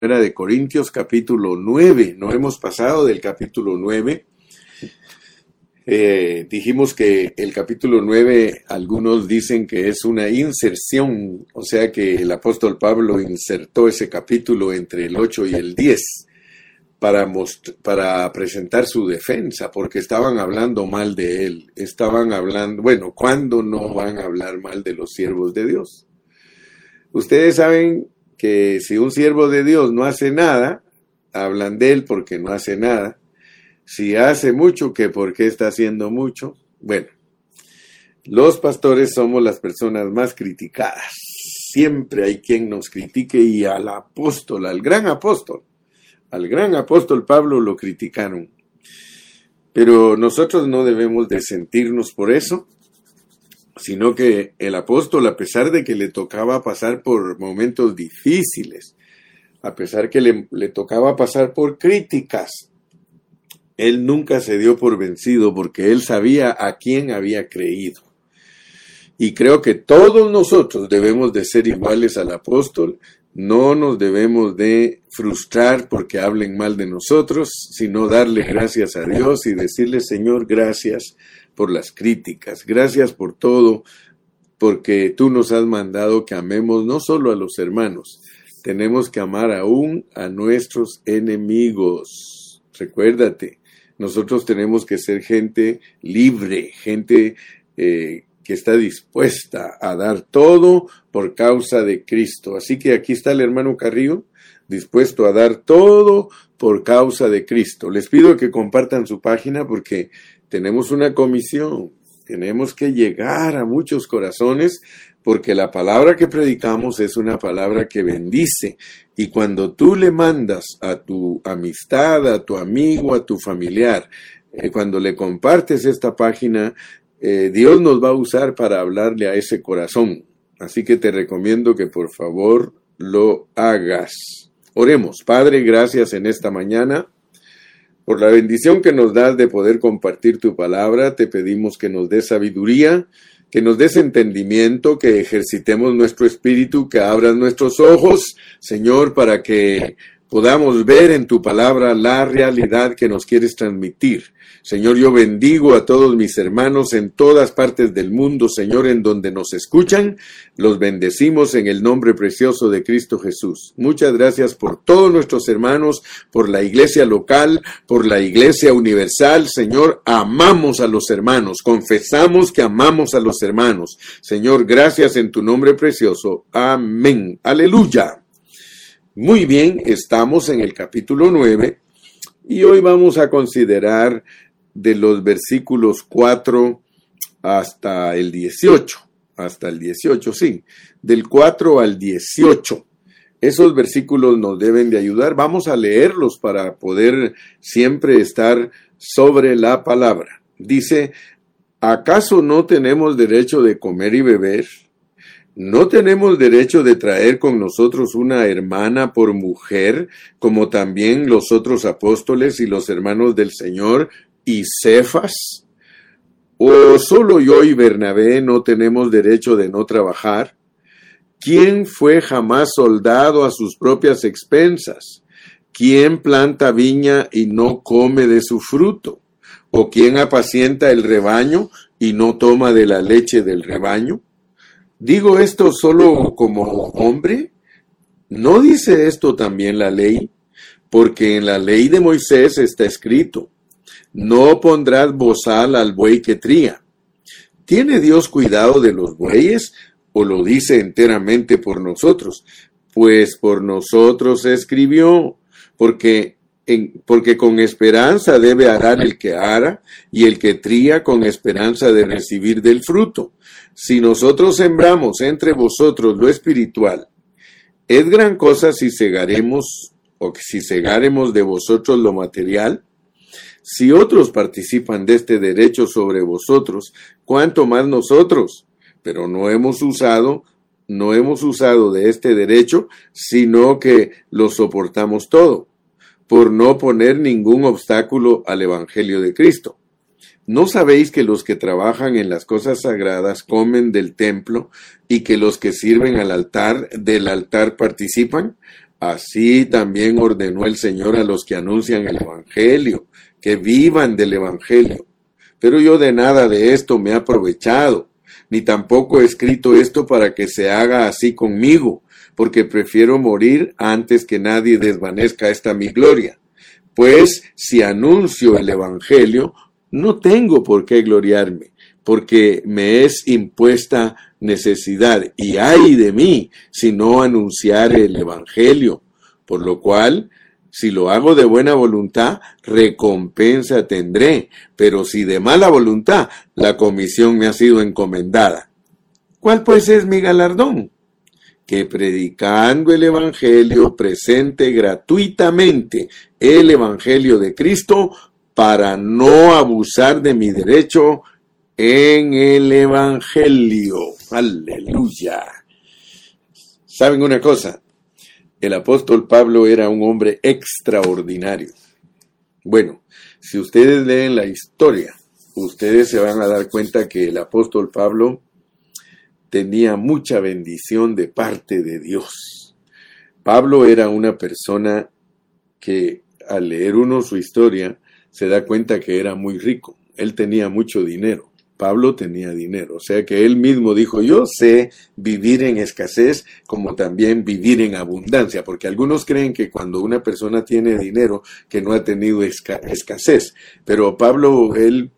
de Corintios capítulo 9. No hemos pasado del capítulo 9. Eh, dijimos que el capítulo 9, algunos dicen que es una inserción, o sea que el apóstol Pablo insertó ese capítulo entre el 8 y el 10 para, para presentar su defensa, porque estaban hablando mal de él, estaban hablando, bueno, ¿cuándo no van a hablar mal de los siervos de Dios? Ustedes saben que si un siervo de Dios no hace nada, hablan de él porque no hace nada. Si hace mucho, que porque está haciendo mucho. Bueno, los pastores somos las personas más criticadas. Siempre hay quien nos critique y al apóstol, al gran apóstol, al gran apóstol Pablo lo criticaron. Pero nosotros no debemos de sentirnos por eso, sino que el apóstol, a pesar de que le tocaba pasar por momentos difíciles, a pesar que le, tocaba pasar por críticas, él nunca se dio por vencido porque él sabía a quién había creído. Y creo que todos nosotros debemos de ser iguales al apóstol, no nos debemos de frustrar porque hablen mal de nosotros, sino darle gracias a Dios y decirle, Señor, gracias por las críticas, gracias por todo, porque tú nos has mandado que amemos no solo a los hermanos, tenemos que amar aún a nuestros enemigos. Recuérdate, nosotros tenemos que ser gente libre, gente eh, que está dispuesta a dar todo por causa de Cristo. Así que aquí está el hermano Carrillo, dispuesto a dar todo por causa de Cristo. Les pido que compartan su página porque tenemos una comisión, tenemos que llegar a muchos corazones porque la palabra que predicamos es una palabra que bendice. Y cuando tú le mandas a tu amistad, a tu amigo, a tu familiar, eh, cuando le compartes esta página, eh, Dios nos va a usar para hablarle a ese corazón. Así que te recomiendo que por favor lo hagas. Oremos, Padre, gracias en esta mañana por la bendición que nos das de poder compartir tu palabra, te pedimos que nos des sabiduría, que nos des entendimiento, que ejercitemos nuestro espíritu, que abras nuestros ojos, Señor, para que podamos ver en tu palabra la realidad que nos quieres transmitir. Señor, yo bendigo a todos mis hermanos en todas partes del mundo, Señor, en donde nos escuchan. Los bendecimos en el nombre precioso de Cristo Jesús. Muchas gracias por todos nuestros hermanos, por la iglesia local, por la iglesia universal. Señor, amamos a los hermanos, confesamos que amamos a los hermanos. Señor, gracias en tu nombre precioso. Amén. Aleluya. Muy bien, estamos en el capítulo 9 y hoy vamos a considerar de los versículos 4 hasta el 18, hasta el 18, sí, del 4 al 18. Esos versículos nos deben de ayudar. Vamos a leerlos para poder siempre estar sobre la palabra. Dice, ¿acaso no tenemos derecho de comer y beber? ¿No tenemos derecho de traer con nosotros una hermana por mujer, como también los otros apóstoles y los hermanos del Señor y Cefas? ¿O solo yo y Bernabé no tenemos derecho de no trabajar? ¿Quién fue jamás soldado a sus propias expensas? ¿Quién planta viña y no come de su fruto? ¿O quién apacienta el rebaño y no toma de la leche del rebaño? ¿Digo esto solo como hombre? ¿No dice esto también la ley? Porque en la ley de Moisés está escrito, no pondrás bozal al buey que tría. ¿Tiene Dios cuidado de los bueyes o lo dice enteramente por nosotros? Pues por nosotros escribió, porque, porque con esperanza debe arar el que ara y el que tría con esperanza de recibir del fruto. Si nosotros sembramos entre vosotros lo espiritual, es gran cosa si segaremos o si segaremos de vosotros lo material, si otros participan de este derecho sobre vosotros, cuánto más nosotros. Pero no hemos usado, no hemos usado de este derecho, sino que lo soportamos todo, por no poner ningún obstáculo al Evangelio de Cristo. ¿No sabéis que los que trabajan en las cosas sagradas comen del templo y que los que sirven al altar del altar participan? Así también ordenó el Señor a los que anuncian el Evangelio, que vivan del Evangelio. Pero yo de nada de esto me he aprovechado, ni tampoco he escrito esto para que se haga así conmigo, porque prefiero morir antes que nadie desvanezca esta mi gloria. Pues si anuncio el Evangelio, no tengo por qué gloriarme, porque me es impuesta necesidad, y ay de mí si no anunciar el Evangelio, por lo cual, si lo hago de buena voluntad, recompensa tendré, pero si de mala voluntad, la comisión me ha sido encomendada. ¿Cuál pues es mi galardón? Que predicando el Evangelio presente gratuitamente el Evangelio de Cristo para no abusar de mi derecho en el Evangelio. Aleluya. ¿Saben una cosa? El apóstol Pablo era un hombre extraordinario. Bueno, si ustedes leen la historia, ustedes se van a dar cuenta que el apóstol Pablo tenía mucha bendición de parte de Dios. Pablo era una persona que al leer uno su historia se da cuenta que era muy rico. Él tenía mucho dinero. Pablo tenía dinero, o sea que él mismo dijo, yo sé vivir en escasez como también vivir en abundancia, porque algunos creen que cuando una persona tiene dinero, que no ha tenido escasez, pero Pablo, él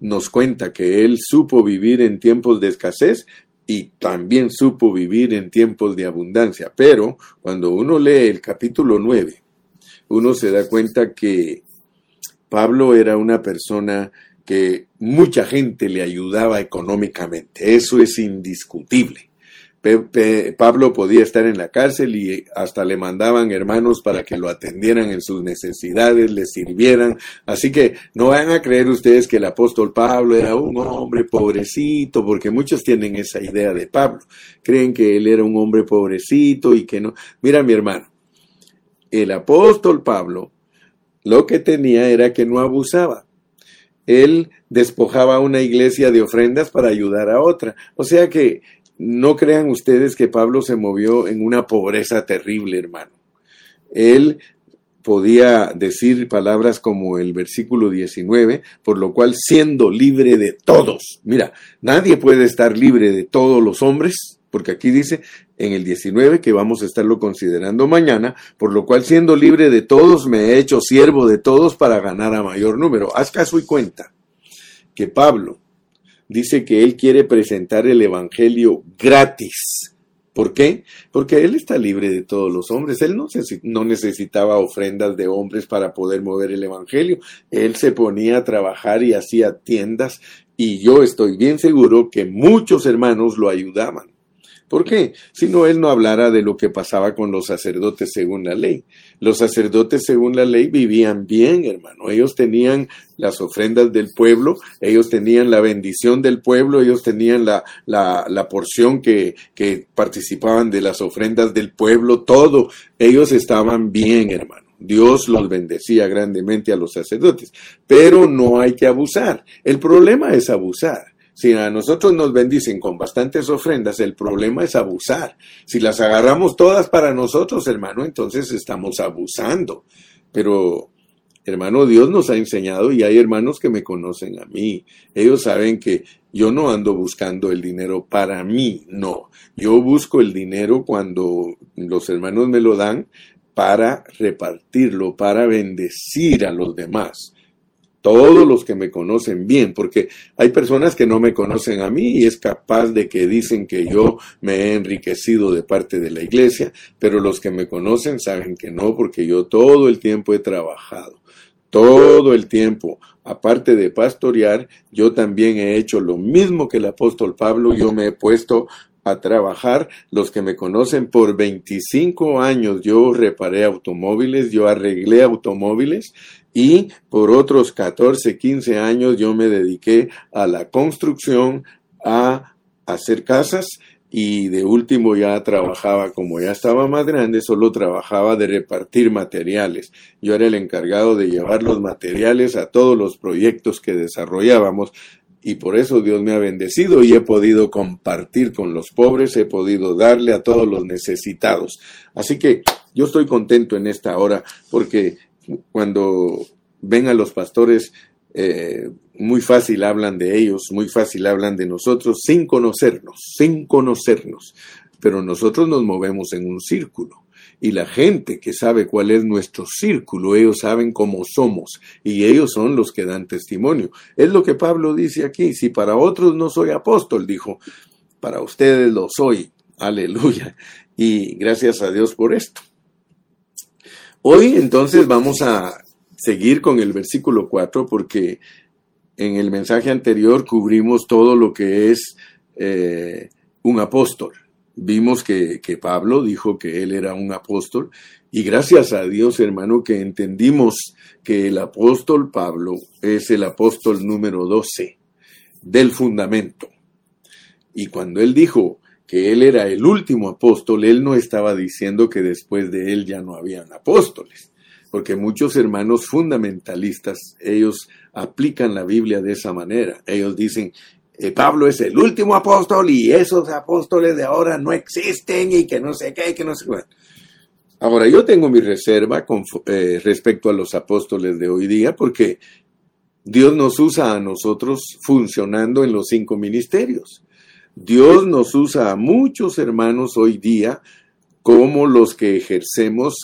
nos cuenta que él supo vivir en tiempos de escasez y también supo vivir en tiempos de abundancia, pero cuando uno lee el capítulo 9, uno se da cuenta que Pablo era una persona que mucha gente le ayudaba económicamente. Eso es indiscutible. Pablo podía estar en la cárcel y hasta le mandaban hermanos para que lo atendieran en sus necesidades, le sirvieran. Así que no van a creer ustedes que el apóstol Pablo era un hombre pobrecito, porque muchos tienen esa idea de Pablo. Creen que él era un hombre pobrecito y que no. Mira mi hermano, el apóstol Pablo lo que tenía era que no abusaba él despojaba a una iglesia de ofrendas para ayudar a otra. O sea que no crean ustedes que Pablo se movió en una pobreza terrible, hermano. Él podía decir palabras como el versículo 19, por lo cual siendo libre de todos. Mira, nadie puede estar libre de todos los hombres, porque aquí dice en el 19 que vamos a estarlo considerando mañana, por lo cual siendo libre de todos me he hecho siervo de todos para ganar a mayor número. Haz caso y cuenta que Pablo dice que él quiere presentar el Evangelio gratis. ¿Por qué? Porque él está libre de todos los hombres. Él no, no necesitaba ofrendas de hombres para poder mover el Evangelio. Él se ponía a trabajar y hacía tiendas y yo estoy bien seguro que muchos hermanos lo ayudaban. ¿Por qué? Si no, él no hablara de lo que pasaba con los sacerdotes según la ley. Los sacerdotes según la ley vivían bien, hermano. Ellos tenían las ofrendas del pueblo, ellos tenían la bendición del pueblo, ellos tenían la, la, la porción que, que participaban de las ofrendas del pueblo, todo. Ellos estaban bien, hermano. Dios los bendecía grandemente a los sacerdotes, pero no hay que abusar. El problema es abusar. Si a nosotros nos bendicen con bastantes ofrendas, el problema es abusar. Si las agarramos todas para nosotros, hermano, entonces estamos abusando. Pero, hermano, Dios nos ha enseñado y hay hermanos que me conocen a mí. Ellos saben que yo no ando buscando el dinero para mí, no. Yo busco el dinero cuando los hermanos me lo dan para repartirlo, para bendecir a los demás todos los que me conocen bien, porque hay personas que no me conocen a mí y es capaz de que dicen que yo me he enriquecido de parte de la iglesia, pero los que me conocen saben que no, porque yo todo el tiempo he trabajado, todo el tiempo, aparte de pastorear, yo también he hecho lo mismo que el apóstol Pablo, yo me he puesto a trabajar. Los que me conocen por 25 años, yo reparé automóviles, yo arreglé automóviles y por otros 14, 15 años yo me dediqué a la construcción, a hacer casas y de último ya trabajaba, como ya estaba más grande, solo trabajaba de repartir materiales. Yo era el encargado de llevar los materiales a todos los proyectos que desarrollábamos y por eso Dios me ha bendecido y he podido compartir con los pobres, he podido darle a todos los necesitados. Así que yo estoy contento en esta hora porque cuando ven a los pastores, eh, muy fácil hablan de ellos, muy fácil hablan de nosotros sin conocernos, sin conocernos. Pero nosotros nos movemos en un círculo y la gente que sabe cuál es nuestro círculo, ellos saben cómo somos y ellos son los que dan testimonio. Es lo que Pablo dice aquí, si para otros no soy apóstol, dijo, para ustedes lo soy, aleluya, y gracias a Dios por esto. Hoy entonces vamos a seguir con el versículo 4 porque en el mensaje anterior cubrimos todo lo que es eh, un apóstol vimos que, Pablo dijo que él era un apóstol y gracias a Dios, hermano, que entendimos que el apóstol Pablo es el apóstol número 12 del fundamento. Y cuando él dijo que él era el último apóstol, él no estaba diciendo que después de él ya no habían apóstoles, porque muchos hermanos fundamentalistas, ellos aplican la Biblia de esa manera. Ellos dicen, eh, Pablo es el último apóstol y esos apóstoles de ahora no existen y que no sé qué, que no sé qué. Ahora, yo tengo mi reserva con, eh, respecto a los apóstoles de hoy día porque Dios nos usa a nosotros funcionando en los cinco ministerios. Dios nos usa a muchos hermanos hoy día como los que ejercemos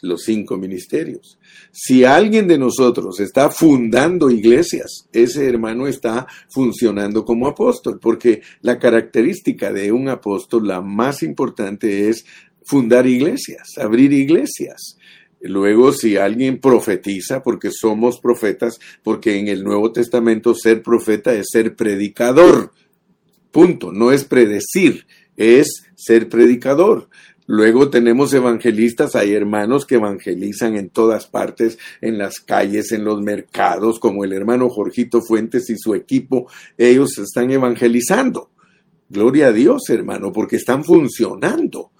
los cinco ministerios. Si alguien de nosotros está fundando iglesias, ese hermano está funcionando como apóstol, porque la característica de un apóstol, la más importante es fundar iglesias, abrir iglesias. Luego, si alguien profetiza, porque somos profetas, porque en el Nuevo Testamento ser profeta es ser predicador. Punto. No es predecir, es ser predicador. Luego tenemos evangelistas, hay hermanos que evangelizan en todas partes, en las calles, en los mercados, como el hermano Jorgito Fuentes y su equipo, ellos están evangelizando. Gloria a Dios, hermano, porque están funcionando.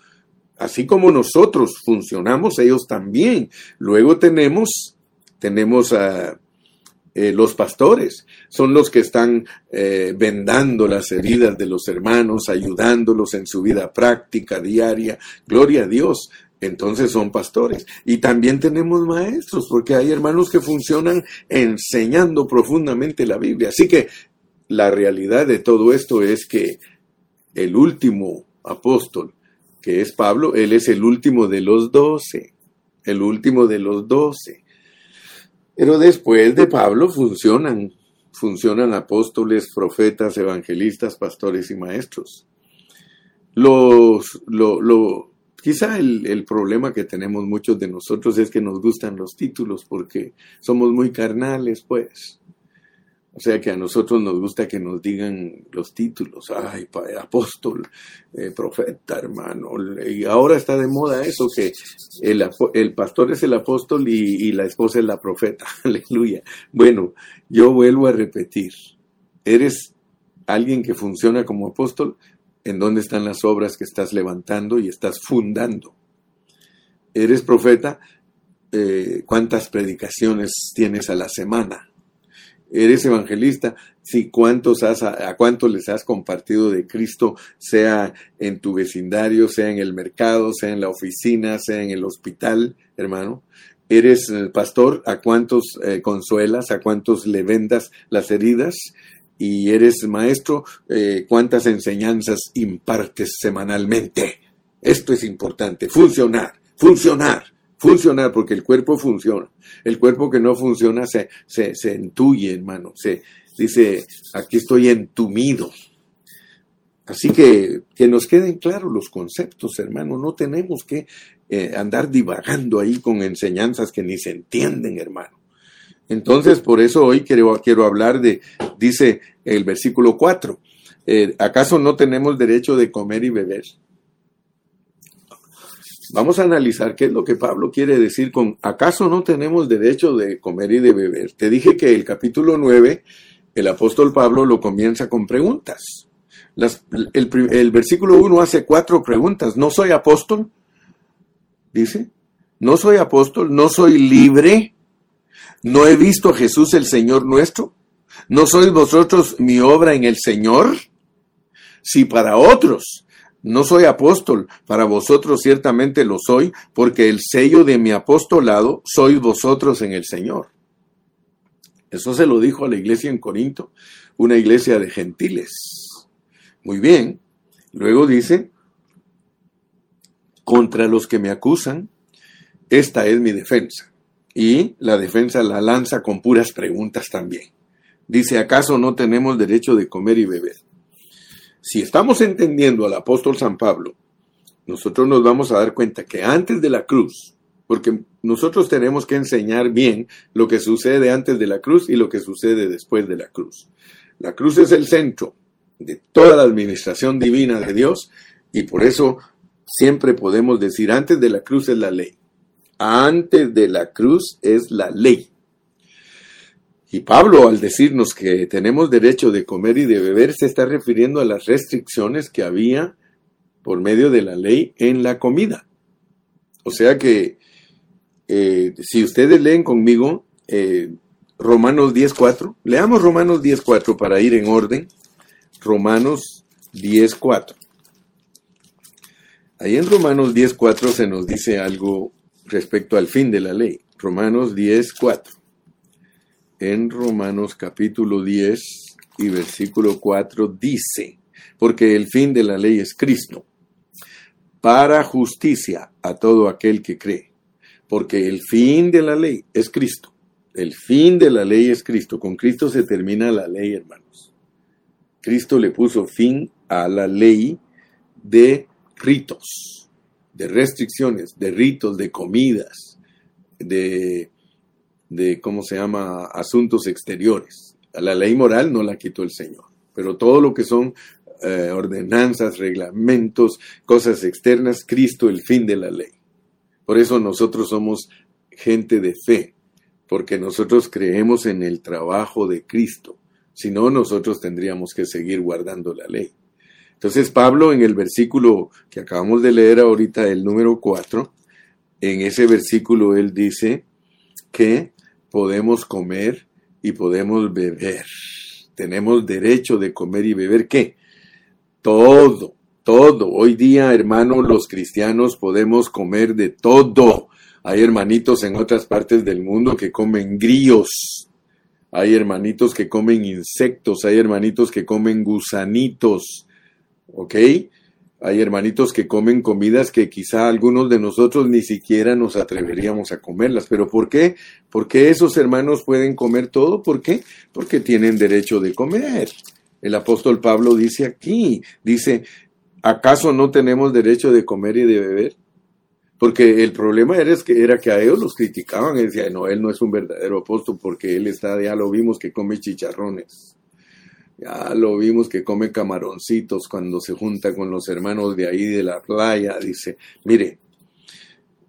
Así como nosotros funcionamos, ellos también. Luego tenemos, tenemos a eh, los pastores, son los que están eh, vendando las heridas de los hermanos, ayudándolos en su vida práctica, diaria. Gloria a Dios. Entonces son pastores. Y también tenemos maestros, porque hay hermanos que funcionan enseñando profundamente la Biblia. Así que la realidad de todo esto es que el último apóstol, que es Pablo, él es el último de los doce. El último de los doce. Pero después de Pablo funcionan, funcionan apóstoles, profetas, evangelistas, pastores y maestros. Los, lo, lo, quizá el, el, problema que tenemos muchos de nosotros es que nos gustan los títulos porque somos muy carnales, pues. O sea que a nosotros nos gusta que nos digan los títulos, ay, apóstol, eh, profeta, hermano. Y ahora está de moda eso, que el, el pastor es el apóstol y, y, la esposa es la profeta. Aleluya. Bueno, yo vuelvo a repetir, eres alguien que funciona como apóstol, ¿en dónde están las obras que estás levantando y estás fundando? Eres profeta, eh, ¿cuántas predicaciones tienes a la semana? Eres evangelista, si cuántos has, a, cuántos les has compartido de Cristo, sea en tu vecindario, sea en el mercado, sea en la oficina, sea en el hospital, hermano. Eres el pastor, a cuántos eh, consuelas, a cuántos le vendas las heridas. Y eres maestro, eh, cuántas enseñanzas impartes semanalmente. Esto es importante, funcionar, funcionar funcionar, porque el cuerpo funciona. El cuerpo que no funciona se, se, se entuye, hermano. Se dice, aquí estoy entumido. Así que que nos queden claros los conceptos, hermano. No tenemos que eh, andar divagando ahí con enseñanzas que ni se entienden, hermano. Entonces, por eso hoy quiero, quiero hablar de, dice el versículo 4, eh, ¿acaso no tenemos derecho de comer y beber? Vamos a analizar qué es lo que Pablo quiere decir con ¿acaso no tenemos derecho de comer y de beber? Te dije que el capítulo 9, el apóstol Pablo lo comienza con preguntas. el, el versículo 1 hace cuatro preguntas. ¿No soy apóstol? Dice. ¿No soy apóstol? ¿No soy libre? ¿No he visto a Jesús el Señor nuestro? ¿No sois vosotros mi obra en el Señor? Si para otros No soy apóstol, para vosotros ciertamente lo soy, porque el sello de mi apostolado sois vosotros en el Señor. Eso se lo dijo a la iglesia en Corinto, una iglesia de gentiles. Muy bien. Luego dice, contra los que me acusan, esta es mi defensa. Y la defensa la lanza con puras preguntas también. Dice, ¿acaso no tenemos derecho de comer y beber? Si estamos entendiendo al apóstol San Pablo, nosotros nos vamos a dar cuenta que antes de la cruz, porque nosotros tenemos que enseñar bien lo que sucede antes de la cruz y lo que sucede después de la cruz. La cruz es el centro de toda la administración divina de Dios y por eso siempre podemos decir antes de la cruz es la ley. Antes de la cruz es la ley. Y Pablo, al decirnos que tenemos derecho de comer y de beber, se está refiriendo a las restricciones que había por medio de la ley en la comida. O sea que, eh, si ustedes leen conmigo eh, Romanos 10.4, leamos Romanos 10.4 para ir en orden. Romanos 10.4. Ahí en Romanos 10.4 se nos dice algo respecto al fin de la ley. Romanos 10.4 en Romanos capítulo 10 y versículo 4 dice, porque el fin de la ley es Cristo, para justicia a todo aquel que cree, porque el fin de la ley es Cristo. El fin de la ley es Cristo. Con Cristo se termina la ley, hermanos. Cristo le puso fin a la ley de ritos, de restricciones, de ritos, de comidas, de de, ¿cómo se llama?, asuntos exteriores. La ley moral no la quitó el Señor, pero todo lo que son eh, ordenanzas, reglamentos, cosas externas, Cristo el fin de la ley. Por eso nosotros somos gente de fe, porque nosotros creemos en el trabajo de Cristo. Si no, nosotros tendríamos que seguir guardando la ley. Entonces Pablo en el versículo que acabamos de leer ahorita, el número 4, en ese versículo él dice que podemos comer y podemos beber. Tenemos derecho de comer y beber qué? Todo, todo. Hoy día, hermanos, los cristianos podemos comer de todo. Hay hermanitos en otras partes del mundo que comen grillos. Hay hermanitos que comen insectos. Hay hermanitos que comen gusanitos. ¿Ok? Hay hermanitos que comen comidas que quizá algunos de nosotros ni siquiera nos atreveríamos a comerlas. ¿Pero por qué? Porque esos hermanos pueden comer todo. ¿Por qué? Porque tienen derecho de comer. El apóstol Pablo dice aquí, dice, ¿acaso no tenemos derecho de comer y de beber? Porque el problema era que, era que a ellos los criticaban y decían, no, él no es un verdadero apóstol porque él está, ya lo vimos que come chicharrones. Ya lo vimos que come camaroncitos cuando se junta con los hermanos de ahí de la playa. Dice, mire,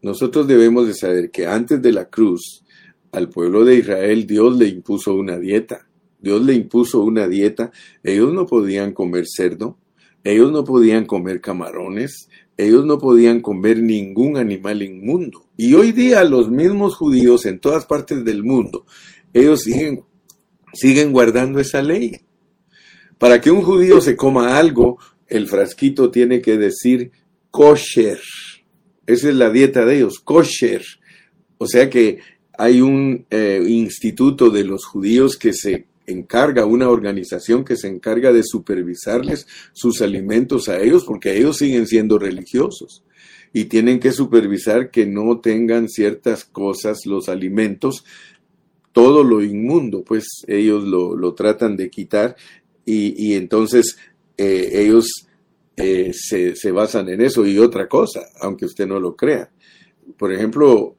nosotros debemos de saber que antes de la cruz, al pueblo de Israel Dios le impuso una dieta. Dios le impuso una dieta. Ellos no podían comer cerdo, ellos no podían comer camarones, ellos no podían comer ningún animal inmundo. Y hoy día los mismos judíos en todas partes del mundo, ellos siguen, siguen guardando esa ley. Para que un judío se coma algo, el frasquito tiene que decir kosher. Esa es la dieta de ellos, kosher. O sea que hay un eh, instituto de los judíos que se encarga, una organización que se encarga de supervisarles sus alimentos a ellos, porque ellos siguen siendo religiosos y tienen que supervisar que no tengan ciertas cosas, los alimentos, todo lo inmundo, pues ellos lo, lo tratan de quitar y, entonces eh, ellos eh, se, se, basan en eso. Y otra cosa, aunque usted no lo crea, por ejemplo,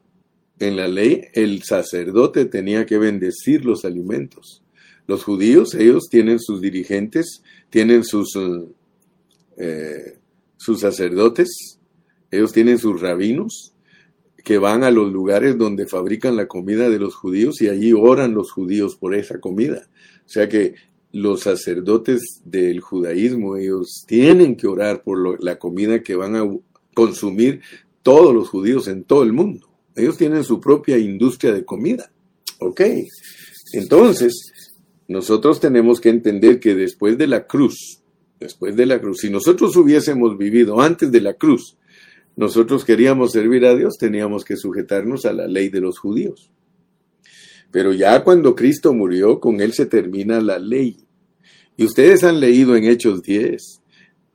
en la ley el sacerdote tenía que bendecir los alimentos. Los judíos, ellos tienen sus dirigentes, tienen sus, eh, sus sacerdotes, ellos tienen sus rabinos, que van a los lugares donde fabrican la comida de los judíos y allí oran los judíos por esa comida. O sea que los sacerdotes del judaísmo, ellos tienen que orar por la comida que van a consumir todos los judíos en todo el mundo. Ellos tienen su propia industria de comida. ¿Ok? Entonces, nosotros tenemos que entender que después de la cruz, después de la cruz. Si nosotros hubiésemos vivido antes de la cruz, nosotros queríamos servir a Dios, teníamos que sujetarnos a la ley de los judíos. Pero ya cuando Cristo murió, con él se termina la ley. Y ustedes han leído en Hechos 10,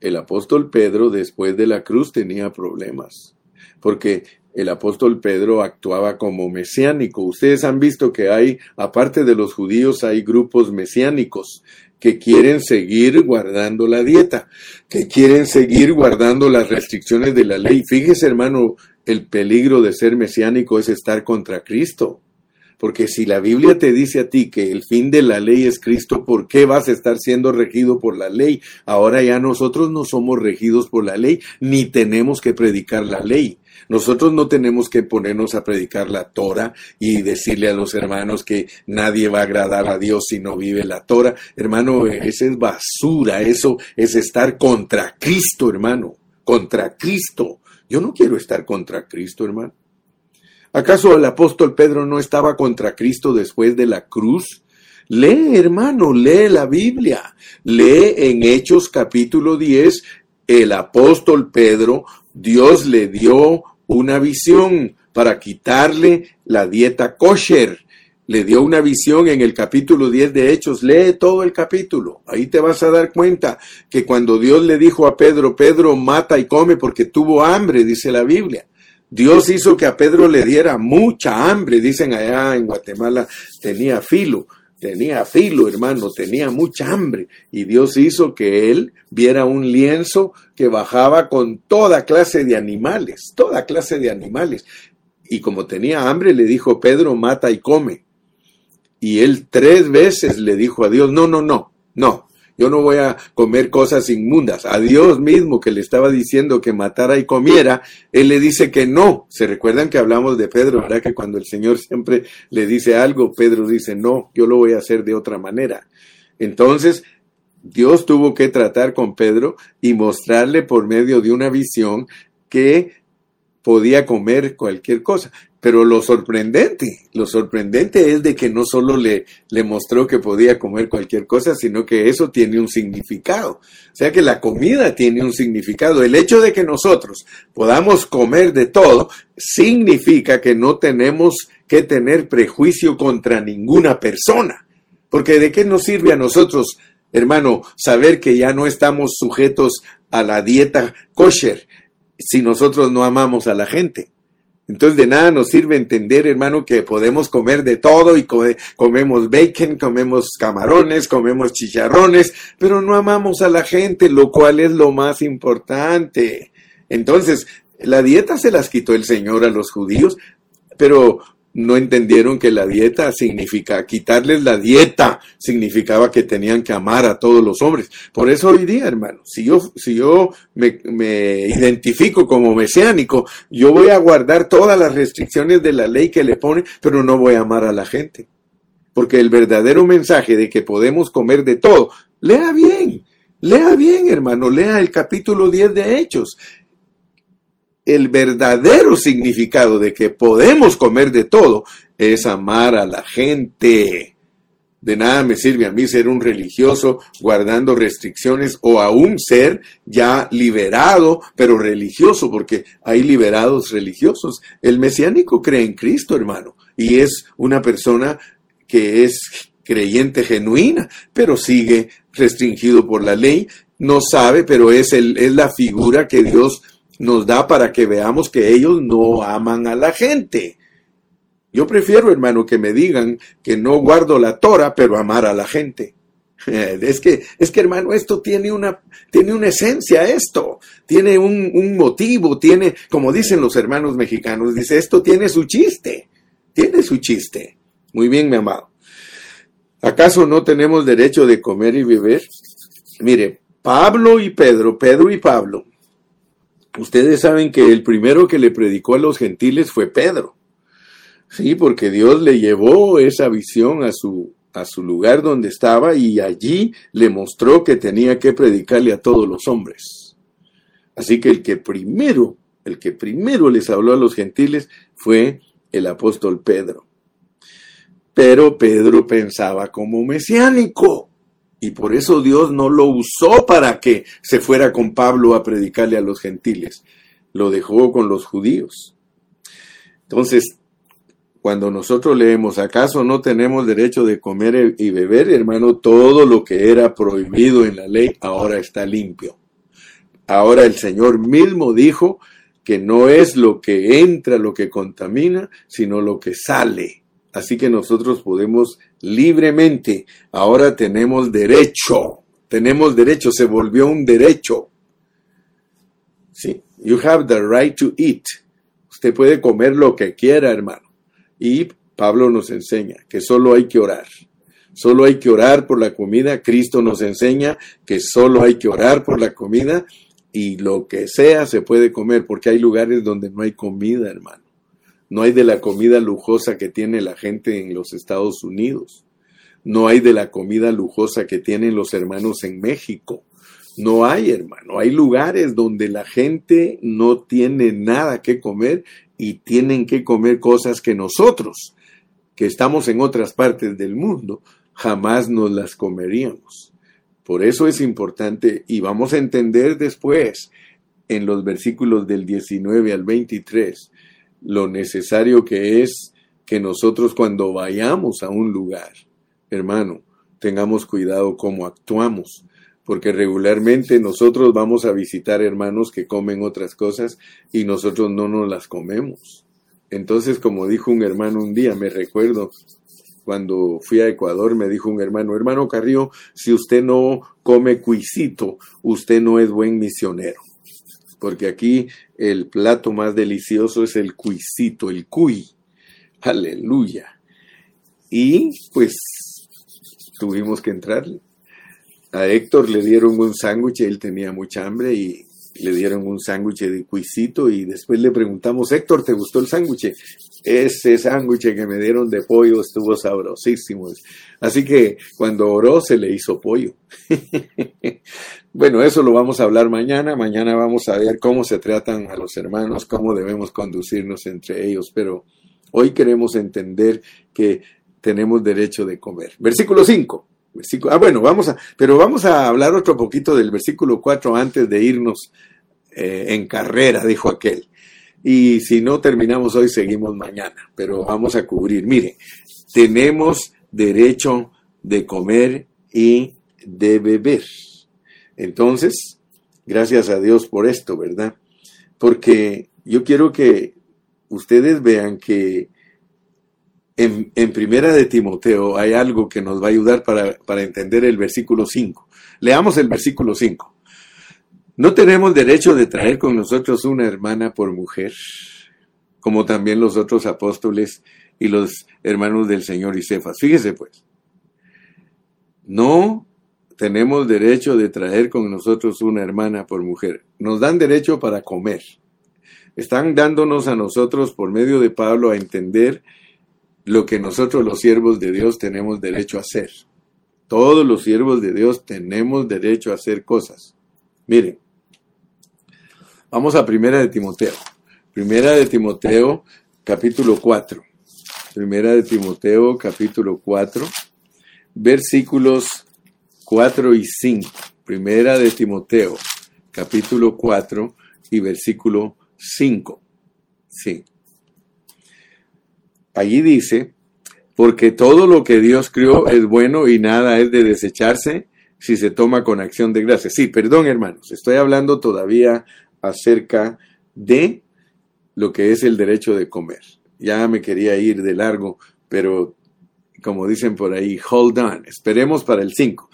el apóstol Pedro después de la cruz tenía problemas, porque el apóstol Pedro actuaba como mesiánico. Ustedes han visto que hay, aparte de los judíos, hay grupos mesiánicos que quieren seguir guardando la dieta, que quieren seguir guardando las restricciones de la ley. Fíjese, hermano, el peligro de ser mesiánico es estar contra Cristo. Porque si la Biblia te dice a ti que el fin de la ley es Cristo, ¿por qué vas a estar siendo regido por la ley? Ahora ya nosotros no somos regidos por la ley, ni tenemos que predicar la ley. Nosotros no tenemos que ponernos a predicar la Torah y decirle a los hermanos que nadie va a agradar a Dios si no vive la Torah. Hermano, esa es basura, eso es estar contra Cristo, hermano, contra Cristo. Yo no quiero estar contra Cristo, hermano. ¿Acaso el apóstol Pedro no estaba contra Cristo después de la cruz? Lee, hermano, lee la Biblia. Lee en Hechos capítulo 10, el apóstol Pedro, Dios le dio una visión para quitarle la dieta kosher. Le dio una visión en el capítulo 10 de Hechos. Lee todo el capítulo. Ahí te vas a dar cuenta que cuando Dios le dijo a Pedro, Pedro mata y come porque tuvo hambre, dice la Biblia. Dios hizo que a Pedro le diera mucha hambre, dicen allá en Guatemala, tenía filo, tenía filo, hermano, tenía mucha hambre. Y Dios hizo que él viera un lienzo que bajaba con toda clase de animales, toda clase de animales. Y como tenía hambre, le dijo, Pedro, mata y come. Y él tres veces le dijo a Dios, no, no, no, no, yo no voy a comer cosas inmundas. A Dios mismo que le estaba diciendo que matara y comiera, Él le dice que no. Se recuerdan que hablamos de Pedro, ¿verdad? Que cuando el Señor siempre le dice algo, Pedro dice, no, yo lo voy a hacer de otra manera. Entonces, Dios tuvo que tratar con Pedro y mostrarle por medio de una visión que podía comer cualquier cosa. Pero lo sorprendente, lo sorprendente es de que no solo le, mostró que podía comer cualquier cosa, sino que eso tiene un significado. O sea que la comida tiene un significado. El hecho de que nosotros podamos comer de todo significa que no tenemos que tener prejuicio contra ninguna persona. Porque de qué nos sirve a nosotros, hermano, saber que ya no estamos sujetos a la dieta kosher si nosotros no amamos a la gente. Entonces de nada nos sirve entender, hermano, que podemos comer de todo y comemos bacon, comemos camarones, comemos chicharrones, pero no amamos a la gente, lo cual es lo más importante. Entonces, la dieta se las quitó el Señor a los judíos, pero no entendieron que la dieta significa, quitarles la dieta significaba que tenían que amar a todos los hombres. Por eso hoy día, hermano, si yo, si yo me, me, identifico como mesiánico, yo voy a guardar todas las restricciones de la ley que le pone, pero no voy a amar a la gente. Porque el verdadero mensaje de que podemos comer de todo, lea bien, lea bien, hermano, lea el capítulo 10 de Hechos el verdadero significado de que podemos comer de todo es amar a la gente. De nada me sirve a mí ser un religioso guardando restricciones o aún ser ya liberado, pero religioso, porque hay liberados religiosos. El mesiánico cree en Cristo, hermano, y es una persona que es creyente genuina, pero sigue restringido por la ley, no sabe, pero es, el, es la figura que Dios nos da para que veamos que ellos no aman a la gente. Yo prefiero, hermano, que me digan que no guardo la Torah, pero amar a la gente. Es que, es que, hermano, esto tiene una, tiene una esencia, esto, tiene un, un motivo, tiene, como dicen los hermanos mexicanos, dice, esto tiene su chiste, tiene su chiste. Muy bien, mi amado. ¿Acaso no tenemos derecho de comer y beber? Mire, Pablo y Pedro, Pedro y Pablo, Ustedes saben que el primero que le predicó a los gentiles fue Pedro. Sí, porque Dios le llevó esa visión a su, a su lugar donde estaba y allí le mostró que tenía que predicarle a todos los hombres. Así que el que primero, el que primero les habló a los gentiles fue el apóstol Pedro. Pero Pedro pensaba como mesiánico. Y por eso Dios no lo usó para que se fuera con Pablo a predicarle a los gentiles. Lo dejó con los judíos. Entonces, cuando nosotros leemos, ¿acaso no tenemos derecho de comer y beber, hermano? Todo lo que era prohibido en la ley ahora está limpio. Ahora el Señor mismo dijo que no es lo que entra lo que contamina, sino lo que sale. Así que nosotros podemos libremente, ahora tenemos derecho, tenemos derecho, se volvió un derecho. Sí, you have the right to eat. Usted puede comer lo que quiera, hermano. Y Pablo nos enseña que solo hay que orar. Solo hay que orar por la comida. Cristo nos enseña que solo hay que orar por la comida y lo que sea se puede comer, porque hay lugares donde no hay comida, hermano. No hay de la comida lujosa que tiene la gente en los Estados Unidos. No hay de la comida lujosa que tienen los hermanos en México. No hay, hermano. Hay lugares donde la gente no tiene nada que comer y tienen que comer cosas que nosotros, que estamos en otras partes del mundo, jamás nos las comeríamos. Por eso es importante y vamos a entender después en los versículos del 19 al 23 lo necesario que es que nosotros cuando vayamos a un lugar, hermano, tengamos cuidado cómo actuamos, porque regularmente nosotros vamos a visitar hermanos que comen otras cosas y nosotros no nos las comemos. Entonces, como dijo un hermano un día, me recuerdo, cuando fui a Ecuador, me dijo un hermano, hermano Carrillo, si usted no come cuisito, usted no es buen misionero porque aquí el plato más delicioso es el cuisito, el cuy. Aleluya. Y pues tuvimos que entrarle. A Héctor le dieron un sándwich, él tenía mucha hambre y le dieron un sándwich de cuisito y después le preguntamos, Héctor, ¿te gustó el sándwich? Ese sándwich que me dieron de pollo estuvo sabrosísimo. Así que cuando oró se le hizo pollo. bueno, eso lo vamos a hablar mañana. Mañana vamos a ver cómo se tratan a los hermanos, cómo debemos conducirnos entre ellos. Pero hoy queremos entender que tenemos derecho de comer. Versículo 5. Versículo, ah, bueno, vamos a, pero vamos a hablar otro poquito del versículo 4 antes de irnos eh, en carrera, dijo aquel. Y si no terminamos hoy, seguimos mañana, pero vamos a cubrir. Mire, tenemos derecho de comer y de beber. Entonces, gracias a Dios por esto, ¿verdad? Porque yo quiero que ustedes vean que en, Primera de Timoteo hay algo que nos va a ayudar para, para entender el versículo 5. Leamos el versículo 5. No tenemos derecho de traer con nosotros una hermana por mujer, como también los otros apóstoles y los hermanos del Señor y Cefas. Fíjese pues, no tenemos derecho de traer con nosotros una hermana por mujer. Nos dan derecho para comer. Están dándonos a nosotros por medio de Pablo a entender lo que nosotros los siervos de Dios tenemos derecho a hacer. Todos los siervos de Dios tenemos derecho a hacer cosas. Miren, vamos a Primera de Timoteo. Primera de Timoteo, capítulo 4. Primera de Timoteo, capítulo 4, versículos 4 y 5. Primera de Timoteo, capítulo 4 y versículo 5. Sí. Allí dice, porque todo lo que Dios crió es bueno y nada es de desecharse si se toma con acción de gracia. Sí, perdón hermanos, estoy hablando todavía acerca de lo que es el derecho de comer. Ya me quería ir de largo, pero como dicen por ahí, hold on, esperemos para el 5.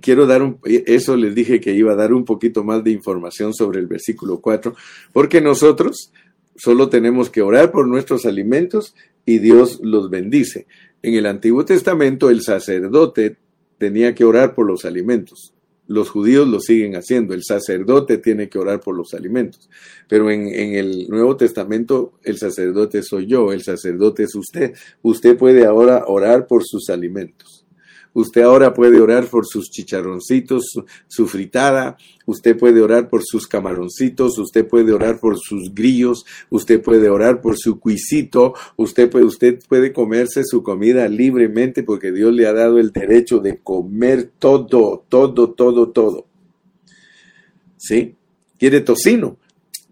Quiero dar un, eso les dije que iba a dar un poquito más de información sobre el versículo 4, porque nosotros solo tenemos que orar por nuestros alimentos y Dios los bendice. En el Antiguo Testamento el sacerdote tenía que orar por los alimentos. Los judíos lo siguen haciendo, el sacerdote tiene que orar por los alimentos. Pero en, el Nuevo Testamento el sacerdote soy yo, el sacerdote es usted. Usted puede ahora orar por sus alimentos. Usted ahora puede orar por sus chicharroncitos, su, fritada, usted puede orar por sus camaroncitos, usted puede orar por sus grillos, usted puede orar por su cuisito, usted puede, usted puede comerse su comida libremente porque Dios le ha dado el derecho de comer todo, todo, todo, todo. ¿Sí? ¿Quiere tocino?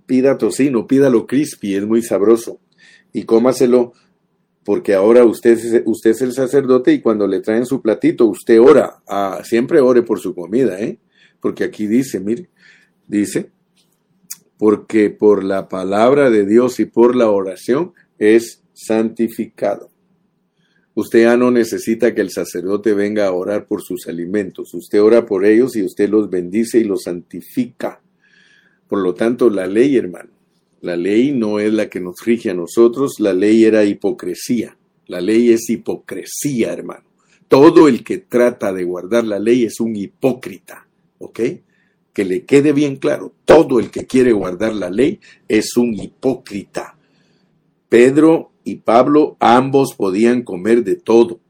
Pida tocino, pídalo crispy, es muy sabroso. Y cómaselo porque ahora usted, usted es el sacerdote y cuando le traen su platito, usted ora, ah, siempre ore por su comida, ¿eh? Porque aquí dice, mire, dice, porque por la palabra de Dios y por la oración es santificado. Usted ya no necesita que el sacerdote venga a orar por sus alimentos. Usted ora por ellos y usted los bendice y los santifica. Por lo tanto, la ley, hermano, la ley no es la que nos rige a nosotros, la ley era hipocresía. La ley es hipocresía, hermano. Todo el que trata de guardar la ley es un hipócrita, ¿ok? Que le quede bien claro, todo el que quiere guardar la ley es un hipócrita. Pedro y Pablo ambos podían comer de todo.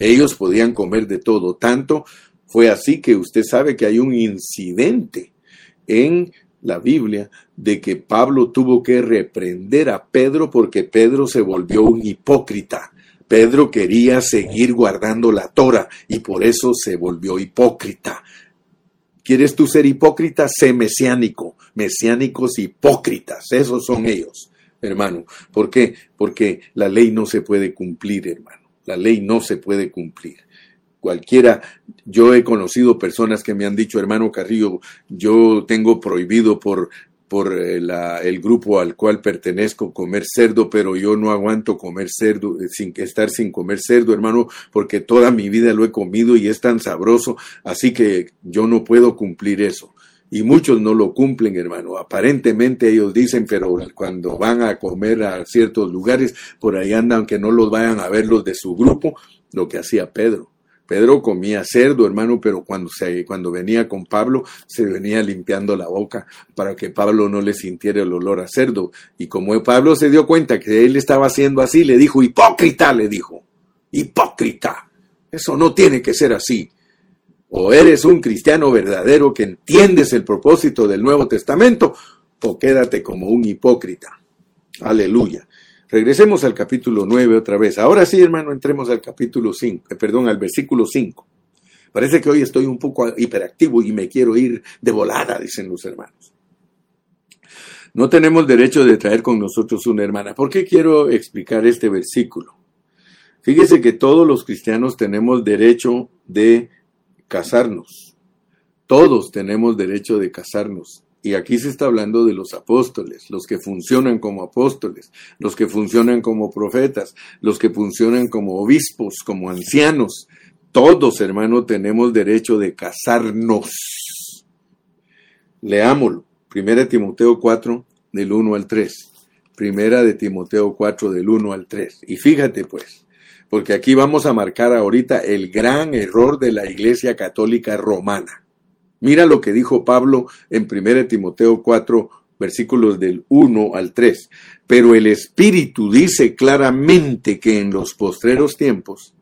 Ellos podían comer de todo. Tanto fue así que usted sabe que hay un incidente en la Biblia de que Pablo tuvo que reprender a Pedro porque Pedro se volvió un hipócrita. Pedro quería seguir guardando la Torah y por eso se volvió hipócrita. ¿Quieres tú ser hipócrita? Sé mesiánico. Mesiánicos hipócritas. Esos son ellos, hermano. ¿Por qué? Porque la ley no se puede cumplir, hermano. La ley no se puede cumplir cualquiera, yo he conocido personas que me han dicho, hermano Carrillo, yo tengo prohibido por por eh, el grupo al cual pertenezco comer cerdo, pero yo no aguanto comer cerdo, eh, sin estar sin comer cerdo, hermano, porque toda mi vida lo he comido y es tan sabroso, así que yo no puedo cumplir eso. Y muchos no lo cumplen, hermano. Aparentemente ellos dicen, pero cuando van a comer a ciertos lugares, por ahí andan, aunque no los vayan a ver los de su grupo, lo que hacía Pedro. Pedro comía cerdo, hermano, pero cuando, se, cuando venía con Pablo, se venía limpiando la boca para que Pablo no le sintiera el olor a cerdo. Y como Pablo se dio cuenta que él estaba haciendo así, le dijo, hipócrita, le dijo, hipócrita. Eso no tiene que ser así. O eres un cristiano verdadero que entiendes el propósito del Nuevo Testamento, o quédate como un hipócrita. Aleluya. Regresemos al capítulo 9 otra vez. Ahora sí, hermano, entremos al capítulo 5, eh, perdón, al versículo 5. Parece que hoy estoy un poco hiperactivo y me quiero ir de volada, dicen los hermanos. No tenemos derecho de traer con nosotros una hermana. ¿Por qué quiero explicar este versículo? Fíjese que todos los cristianos tenemos derecho de casarnos. Todos tenemos derecho de casarnos. Y aquí se está hablando de los apóstoles, los que funcionan como apóstoles, los que funcionan como profetas, los que funcionan como obispos, como ancianos. Todos, hermano, tenemos derecho de casarnos. Leámoslo. Primera de Timoteo 4, del 1 al 3. Primera de Timoteo 4, del 1 al 3. Y fíjate pues, porque aquí vamos a marcar ahorita el gran error de la Iglesia Católica Romana. Mira lo que dijo Pablo en 1 Timoteo 4, versículos del 1 al 3. Pero el Espíritu dice claramente que en los postreros tiempos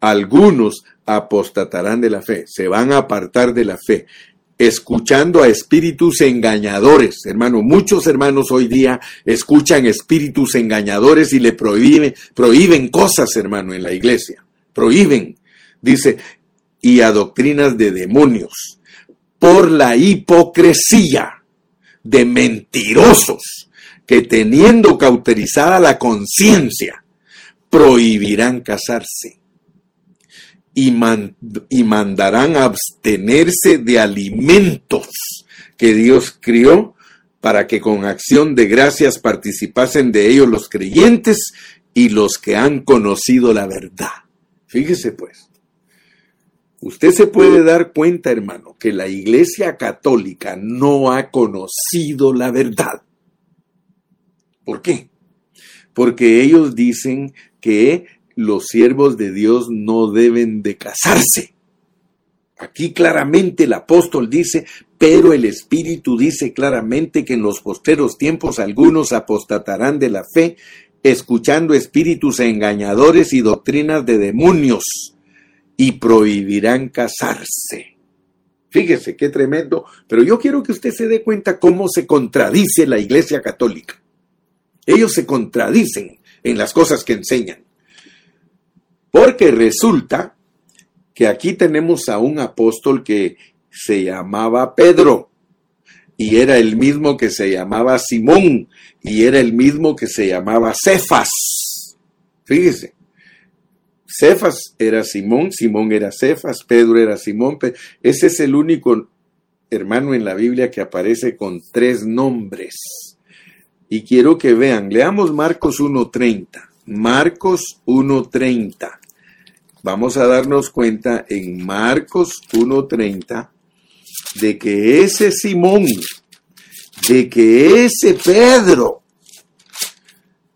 algunos apostatarán de la fe, se van a apartar de la fe, escuchando a espíritus engañadores. Hermano, muchos hermanos hoy día escuchan espíritus engañadores y le prohíben, prohíben cosas, hermano, en la iglesia. Prohíben. Dice, y a doctrinas de demonios por la hipocresía de mentirosos que teniendo cauterizada la conciencia, prohibirán casarse y, y, mandarán abstenerse de alimentos que Dios crió para que con acción de gracias participasen de ellos los creyentes y los que han conocido la verdad. Fíjese pues, Usted se puede dar cuenta, hermano, que la Iglesia Católica no ha conocido la verdad. ¿Por qué? Porque ellos dicen que los siervos de Dios no deben de casarse. Aquí claramente el apóstol dice, pero el Espíritu dice claramente que en los posteros tiempos algunos apostatarán de la fe, escuchando espíritus engañadores y doctrinas de demonios y prohibirán casarse. Fíjese qué tremendo, pero yo quiero que usted se dé cuenta cómo se contradice la Iglesia Católica. Ellos se contradicen en las cosas que enseñan. Porque resulta que aquí tenemos a un apóstol que se llamaba Pedro y era el mismo que se llamaba Simón y era el mismo que se llamaba Cefas. Fíjese, Cefas era Simón, Simón era Cefas, Pedro era Simón. Ese es el único hermano en la Biblia que aparece con tres nombres. Y quiero que vean, leamos Marcos 1.30. Marcos 1.30. Vamos a darnos cuenta en Marcos 1.30 de que ese Simón, de que ese Pedro,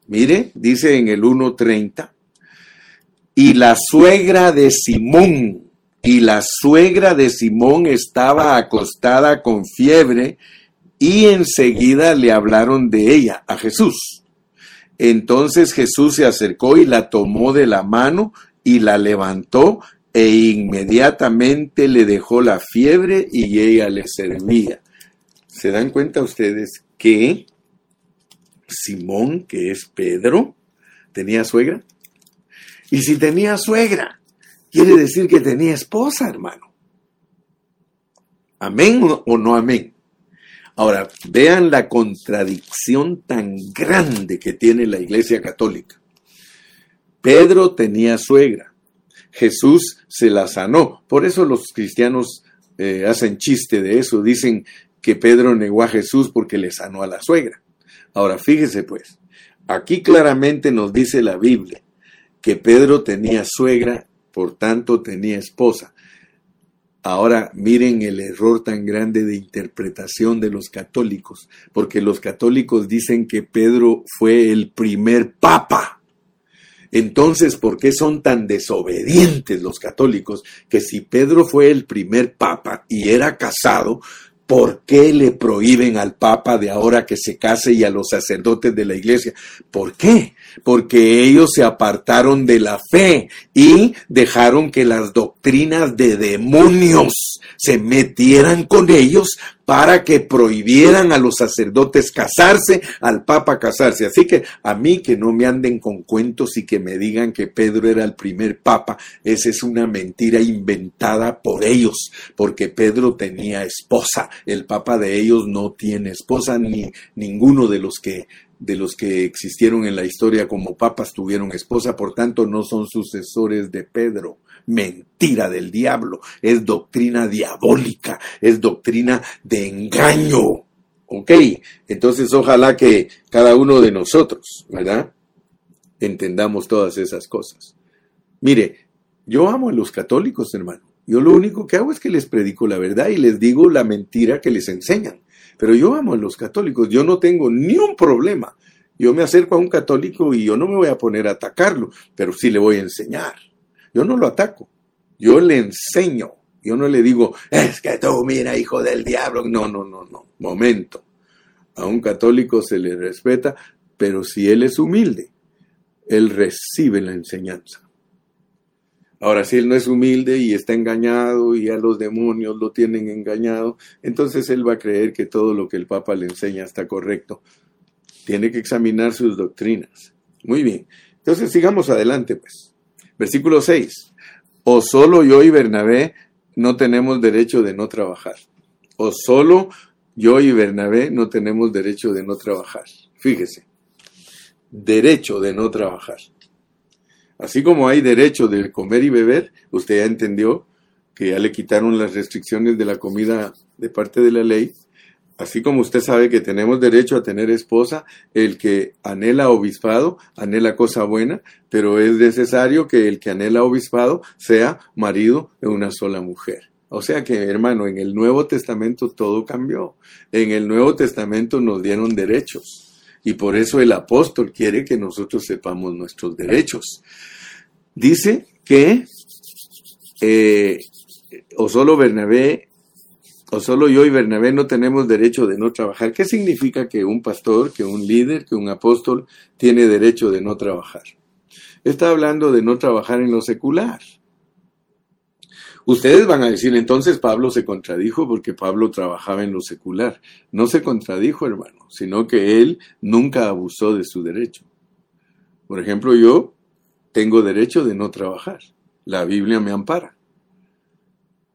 mire, dice en el 1.30, y la suegra de Simón, y la suegra de Simón estaba acostada con fiebre, y enseguida le hablaron de ella a Jesús. Entonces Jesús se acercó y la tomó de la mano y la levantó e inmediatamente le dejó la fiebre y ella le servía. ¿Se dan cuenta ustedes que Simón, que es Pedro, tenía suegra? Y si tenía suegra, quiere decir que tenía esposa, hermano. ¿Amén o no amén? Ahora, vean la contradicción tan grande que tiene la Iglesia Católica. Pedro tenía suegra, Jesús se la sanó. Por eso los cristianos eh, hacen chiste de eso, dicen que Pedro negó a Jesús porque le sanó a la suegra. Ahora, fíjese pues, aquí claramente nos dice la Biblia que Pedro tenía suegra, por tanto tenía esposa. Ahora miren el error tan grande de interpretación de los católicos, porque los católicos dicen que Pedro fue el primer papa. Entonces, ¿por qué son tan desobedientes los católicos que si Pedro fue el primer papa y era casado, ¿Por qué le prohíben al Papa de ahora que se case y a los sacerdotes de la iglesia? ¿Por qué? Porque ellos se apartaron de la fe y dejaron que las doctrinas de demonios se metieran con ellos para que prohibieran a los sacerdotes casarse, al Papa casarse. Así que a mí que no me anden con cuentos y que me digan que Pedro era el primer Papa, esa es una mentira inventada por ellos, porque Pedro tenía esposa, el Papa de ellos no tiene esposa, ni ninguno de los que de los que existieron en la historia como papas tuvieron esposa, por tanto no son sucesores de Pedro mentira del diablo, es doctrina diabólica, es doctrina de engaño. ¿Ok? Entonces ojalá que cada uno de nosotros, ¿verdad? Entendamos todas esas cosas. Mire, yo amo a los católicos, hermano. Yo lo único que hago es que les predico la verdad y les digo la mentira que les enseñan. Pero yo amo a los católicos, yo no tengo ni un problema. Yo me acerco a un católico y yo no me voy a poner a atacarlo, pero sí le voy a enseñar. Yo no lo ataco, yo le enseño. Yo no le digo, es que tú, mira, hijo del diablo. No, no, no, no. Momento. A un católico se le respeta, pero si él es humilde, él recibe la enseñanza. Ahora, si él no es humilde y está engañado y a los demonios lo tienen engañado, entonces él va a creer que todo lo que el Papa le enseña está correcto. Tiene que examinar sus doctrinas. Muy bien. Entonces sigamos adelante, pues. Versículo 6. O solo yo y Bernabé no tenemos derecho de no trabajar. O solo yo y Bernabé no tenemos derecho de no trabajar. Fíjese, derecho de no trabajar. Así como hay derecho de comer y beber, usted ya entendió que ya le quitaron las restricciones de la comida de parte de la ley, Así como usted sabe que tenemos derecho a tener esposa, el que anhela obispado anhela cosa buena, pero es necesario que el que anhela obispado sea marido de una sola mujer. O sea que, hermano, en el Nuevo Testamento todo cambió. En el Nuevo Testamento nos dieron derechos. Y por eso el apóstol quiere que nosotros sepamos nuestros derechos. Dice que eh, o solo Bernabé o solo yo y Bernabé no tenemos derecho de no trabajar. ¿Qué significa que un pastor, que un líder, que un apóstol tiene derecho de no trabajar? Está hablando de no trabajar en lo secular. Ustedes van a decir, entonces Pablo se contradijo porque Pablo trabajaba en lo secular. No se contradijo, hermano, sino que él nunca abusó de su derecho. Por ejemplo, yo tengo derecho de no trabajar. La Biblia me ampara.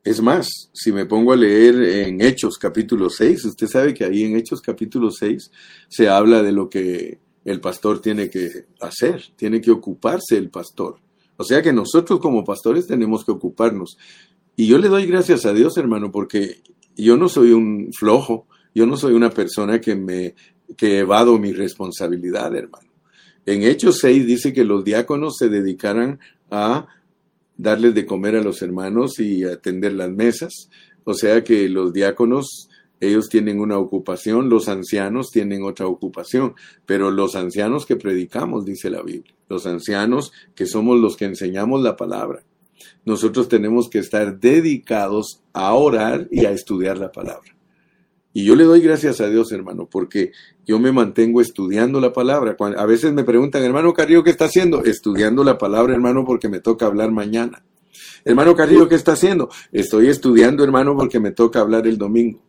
Es más, si me pongo a leer en Hechos capítulo 6, usted sabe que ahí en Hechos capítulo 6 se habla de lo que el pastor tiene que hacer, tiene que ocuparse el pastor. O sea que nosotros como pastores tenemos que ocuparnos. Y yo le doy gracias a Dios, hermano, porque yo no soy un flojo, yo no soy una persona que me que evado mi responsabilidad, hermano. En Hechos 6 dice que los diáconos se dedicaran a darles de comer a los hermanos y atender las mesas. O sea que los diáconos, ellos tienen una ocupación, los ancianos tienen otra ocupación, pero los ancianos que predicamos, dice la Biblia, los ancianos que somos los que enseñamos la palabra, nosotros tenemos que estar dedicados a orar y a estudiar la palabra. Y yo le doy gracias a Dios, hermano, porque yo me mantengo estudiando la palabra. a veces me preguntan, hermano Carrillo, ¿qué está haciendo? Estudiando la palabra, hermano, porque me toca hablar mañana. Hermano Carrillo, ¿qué está haciendo? Estoy estudiando, hermano, porque me toca hablar el domingo.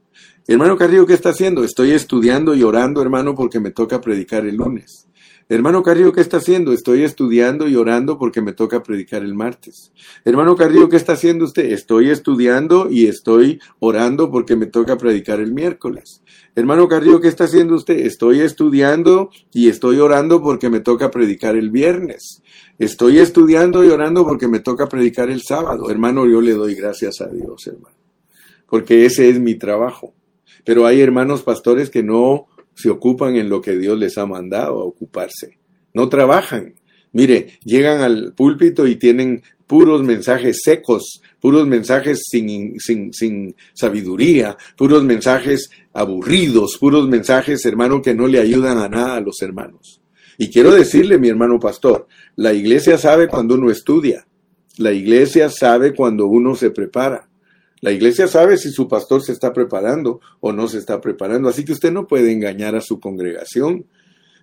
Hermano Carrillo, ¿qué está haciendo? Estoy estudiando y orando, hermano, porque me toca predicar el lunes. Hermano Carrillo, ¿qué está haciendo? Estoy estudiando y orando porque me toca predicar el martes. Hermano Carrillo, ¿qué está haciendo usted? Estoy estudiando y estoy orando porque me toca predicar el miércoles. Hermano Carrillo, ¿qué está haciendo usted? Estoy estudiando y estoy orando porque me toca predicar el viernes. Estoy estudiando y orando porque me toca predicar el sábado. Hermano, yo le doy gracias a Dios, hermano. Porque ese es mi trabajo. Pero hay hermanos pastores que no se ocupan en lo que Dios les ha mandado a ocuparse. No trabajan. Mire, llegan al púlpito y tienen puros mensajes secos, puros mensajes sin, sin, sin, sabiduría, puros mensajes aburridos, puros mensajes, hermano, que no le ayudan a nada a los hermanos. Y quiero decirle, mi hermano pastor, la iglesia sabe cuando uno estudia, la iglesia sabe cuando uno se prepara. La iglesia sabe si su pastor se está preparando o no se está preparando, así que usted no puede engañar a su congregación.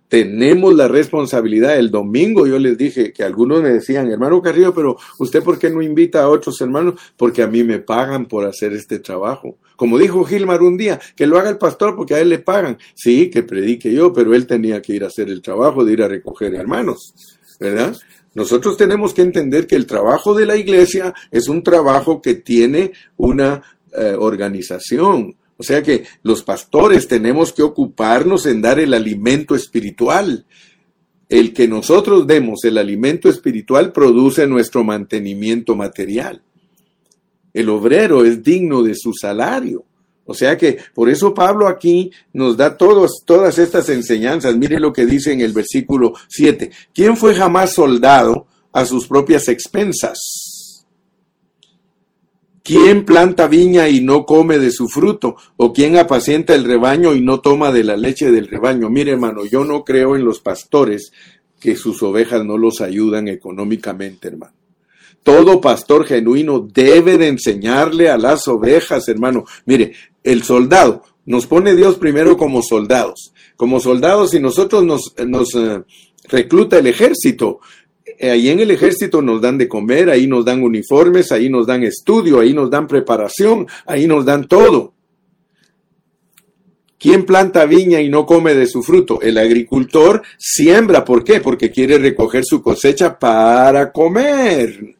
Tenemos la responsabilidad. El domingo yo les dije que algunos me decían, hermano Carrillo, pero usted por qué no invita a otros hermanos? Porque a mí me pagan por hacer este trabajo. Como dijo Gilmar un día, que lo haga el pastor porque a él le pagan. Sí, que predique yo, pero él tenía que ir a hacer el trabajo de ir a recoger hermanos, ¿verdad? Nosotros tenemos que entender que el trabajo de la iglesia es un trabajo que tiene una eh, organización. O sea que los pastores tenemos que ocuparnos en dar el alimento espiritual. El que nosotros demos el alimento espiritual produce nuestro mantenimiento material. El obrero es digno de su salario. O sea que por eso Pablo aquí nos da todos, todas estas enseñanzas. Mire lo que dice en el versículo 7. ¿Quién fue jamás soldado a sus propias expensas? ¿Quién planta viña y no come de su fruto? ¿O quién apacienta el rebaño y no toma de la leche del rebaño? Mire hermano, yo no creo en los pastores que sus ovejas no los ayudan económicamente, hermano. Todo pastor genuino debe de enseñarle a las ovejas, hermano. Mire, el soldado, nos pone Dios primero como soldados. Como soldados y nosotros nos, nos eh, recluta el ejército. Eh, ahí en el ejército nos dan de comer, ahí nos dan uniformes, ahí nos dan estudio, ahí nos dan preparación, ahí nos dan todo. ¿Quién planta viña y no come de su fruto? El agricultor siembra. ¿Por qué? Porque quiere recoger su cosecha para comer.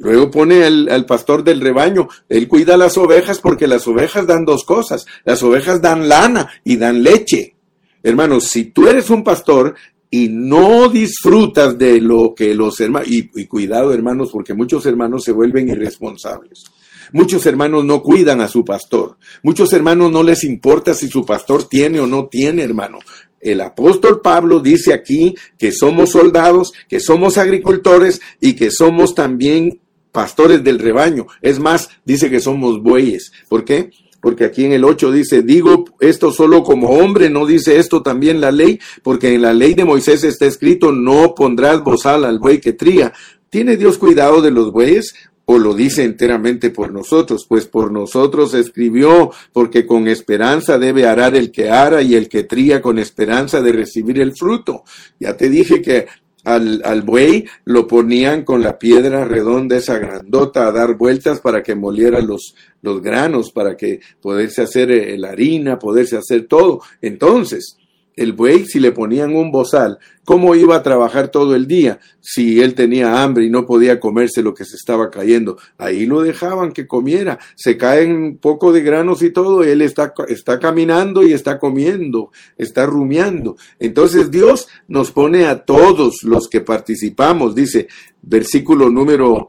Luego pone al, pastor del rebaño, él cuida las ovejas porque las ovejas dan dos cosas, las ovejas dan lana y dan leche. Hermanos, si tú eres un pastor y no disfrutas de lo que los hermanos, y, cuidado hermanos, porque muchos hermanos se vuelven irresponsables. Muchos hermanos no cuidan a su pastor. Muchos hermanos no les importa si su pastor tiene o no tiene, hermano. El apóstol Pablo dice aquí que somos soldados, que somos agricultores y que somos también pastores del rebaño. Es más, dice que somos bueyes. ¿Por qué? Porque aquí en el 8 dice, digo esto solo como hombre, no dice esto también la ley, porque en la ley de Moisés está escrito, no pondrás bozal al buey que tría. ¿Tiene Dios cuidado de los bueyes? ¿O lo dice enteramente por nosotros? Pues por nosotros escribió, porque con esperanza debe arar el que ara y el que tría con esperanza de recibir el fruto. Ya te dije que al, al, buey lo ponían con la piedra redonda esa grandota a dar vueltas para que moliera los, los granos, para que poderse hacer eh, la harina, poderse hacer todo. Entonces, el buey, si le ponían un bozal, ¿cómo iba a trabajar todo el día si él tenía hambre y no podía comerse lo que se estaba cayendo? Ahí lo dejaban que comiera, se caen un poco de granos y todo, él está, está caminando y está comiendo, está rumiando. Entonces Dios nos pone a todos los que participamos, dice, versículo número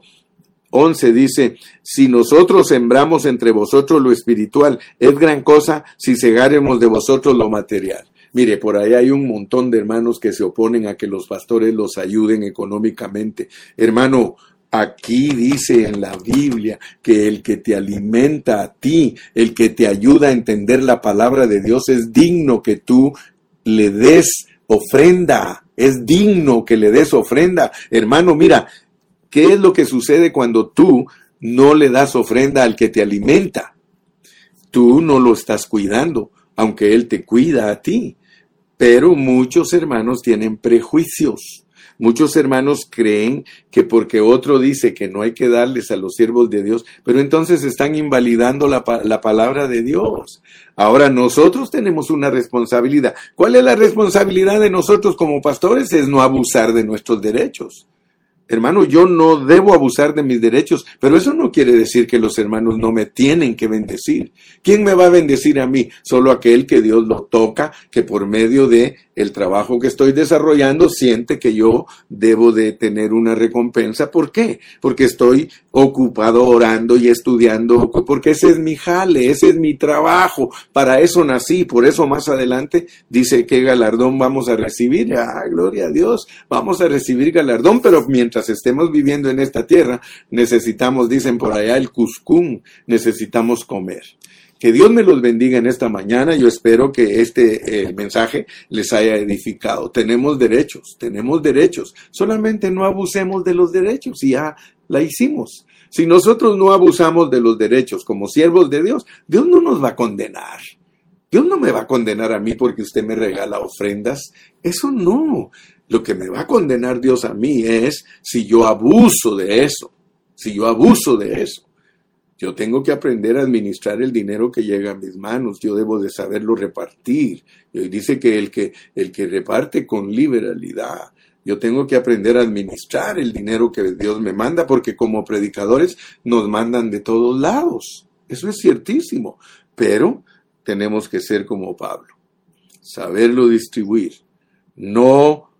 11 dice, si nosotros sembramos entre vosotros lo espiritual, es gran cosa si segaremos de vosotros lo material. Mire, por ahí hay un montón de hermanos que se oponen a que los pastores los ayuden económicamente. Hermano, Aquí dice en la Biblia que el que te alimenta a ti, el que te ayuda a entender la palabra de Dios, es digno que tú le des ofrenda. Es digno que le des ofrenda. Hermano, mira, ¿qué es lo que sucede cuando tú no le das ofrenda al que te alimenta? Tú no lo estás cuidando, aunque Él te cuida a ti. Pero muchos hermanos tienen prejuicios. Muchos hermanos creen que porque otro dice que no hay que darles a los siervos de Dios, pero entonces están invalidando la, la, palabra de Dios. Ahora nosotros tenemos una responsabilidad. ¿Cuál es la responsabilidad de nosotros como pastores? Es no abusar de nuestros derechos. Hermano, yo no debo abusar de mis derechos, pero eso no quiere decir que los hermanos no me tienen que bendecir. ¿Quién me va a bendecir a mí? Solo aquel que Dios lo toca, que por medio de el trabajo que estoy desarrollando siente que yo debo de tener una recompensa. ¿Por qué? Porque estoy ocupado orando y estudiando, porque ese es mi jale, ese es mi trabajo. Para eso nací, por eso más adelante dice que galardón vamos a recibir. Ah, gloria a Dios, vamos a recibir galardón, pero mientras estemos viviendo en esta tierra, necesitamos, dicen por allá, el cuscún, necesitamos comer. Que Dios me los bendiga en esta mañana. Yo espero que este eh, mensaje les haya edificado. Tenemos derechos, tenemos derechos. Solamente no abusemos de los derechos y ya la hicimos. Si nosotros no abusamos de los derechos como siervos de Dios, Dios no nos va a condenar. Dios no me va a condenar a mí porque usted me regala ofrendas. Eso no. Lo que me va a condenar Dios a mí es si yo abuso de eso. Si yo abuso de eso. Yo tengo que aprender a administrar el dinero que llega a mis manos. Yo debo de saberlo repartir. Dice que el que, el que reparte con liberalidad. Yo tengo que aprender a administrar el dinero que Dios me manda porque como predicadores nos mandan de todos lados. Eso es ciertísimo. Pero tenemos que ser como Pablo. Saberlo distribuir. No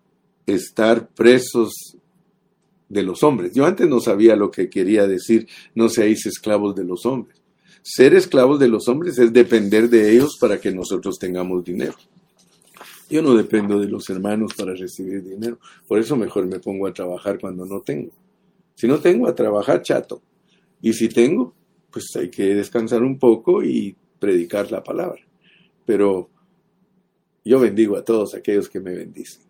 estar presos de los hombres. Yo antes no sabía lo que quería decir, no seáis esclavos de los hombres. Ser esclavos de los hombres es depender de ellos para que nosotros tengamos dinero. Yo no dependo de los hermanos para recibir dinero, por eso mejor me pongo a trabajar cuando no tengo. Si no tengo, a trabajar chato. Y si tengo, pues hay que descansar un poco y predicar la palabra. Pero yo bendigo a todos aquellos que me bendicen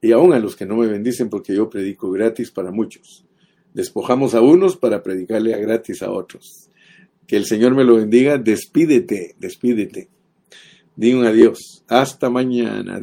y aún a los que no me bendicen porque yo predico gratis para muchos. Despojamos a unos para predicarle a gratis a otros. Que el Señor me lo bendiga. Despídete, despídete. Di un adiós. Hasta mañana.